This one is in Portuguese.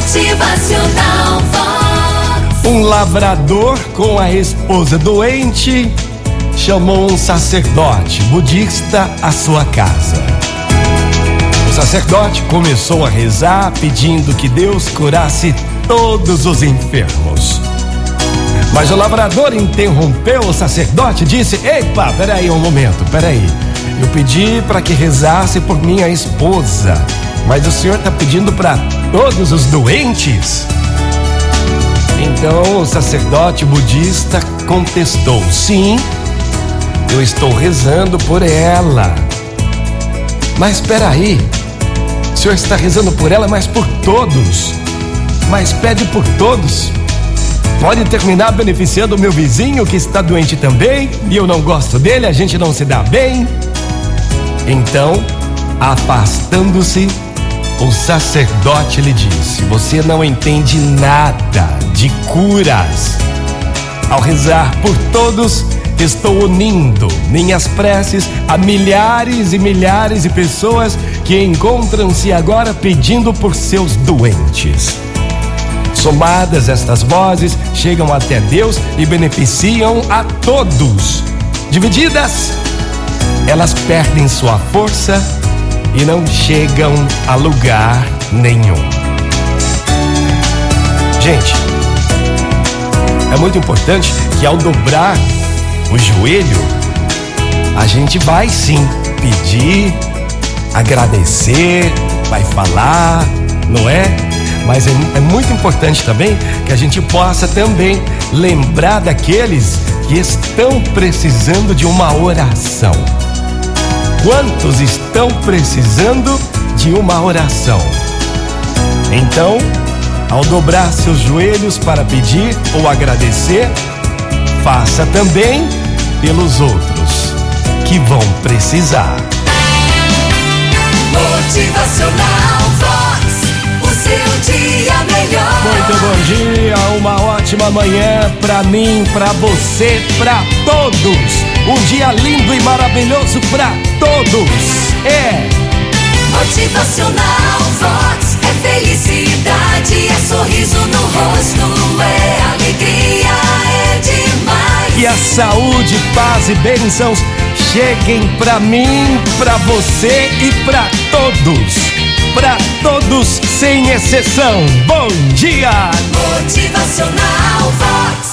Motivacional Vox. Um lavrador com a esposa doente chamou um sacerdote budista à sua casa. O sacerdote começou a rezar pedindo que Deus curasse todos os enfermos. Mas o lavrador interrompeu o sacerdote e disse: Epa, peraí um momento, peraí. Eu pedi para que rezasse por minha esposa, mas o senhor está pedindo para todos os doentes? Então o sacerdote budista contestou: Sim, eu estou rezando por ela. Mas espera aí, o senhor está rezando por ela, mas por todos. Mas pede por todos. Pode terminar beneficiando o meu vizinho que está doente também, e eu não gosto dele, a gente não se dá bem. Então, afastando-se, o sacerdote lhe disse: Você não entende nada de curas. Ao rezar por todos, estou unindo minhas preces a milhares e milhares de pessoas que encontram-se agora pedindo por seus doentes. Somadas, estas vozes chegam até Deus e beneficiam a todos. Divididas, elas perdem sua força e não chegam a lugar nenhum. Gente, é muito importante que ao dobrar o joelho, a gente vai sim pedir, agradecer, vai falar, não é? Mas é, é, muito importante também que a gente possa também lembrar daqueles que estão precisando de uma oração. Quantos estão precisando de uma oração? Então, ao dobrar seus joelhos para pedir ou agradecer, faça também pelos outros que vão precisar. Motivacional Vox, o seu dia melhor. Muito bom dia, uma ótima manhã pra mim, pra você, pra todos. Um dia lindo e maravilhoso pra todos. É Motivacional Vox é felicidade, é sorriso no rosto, é alegria, é demais. que a saúde, paz e bênçãos cheguem pra mim, pra você e pra todos. Pra todos sem exceção. Bom dia! Motivacional Vox.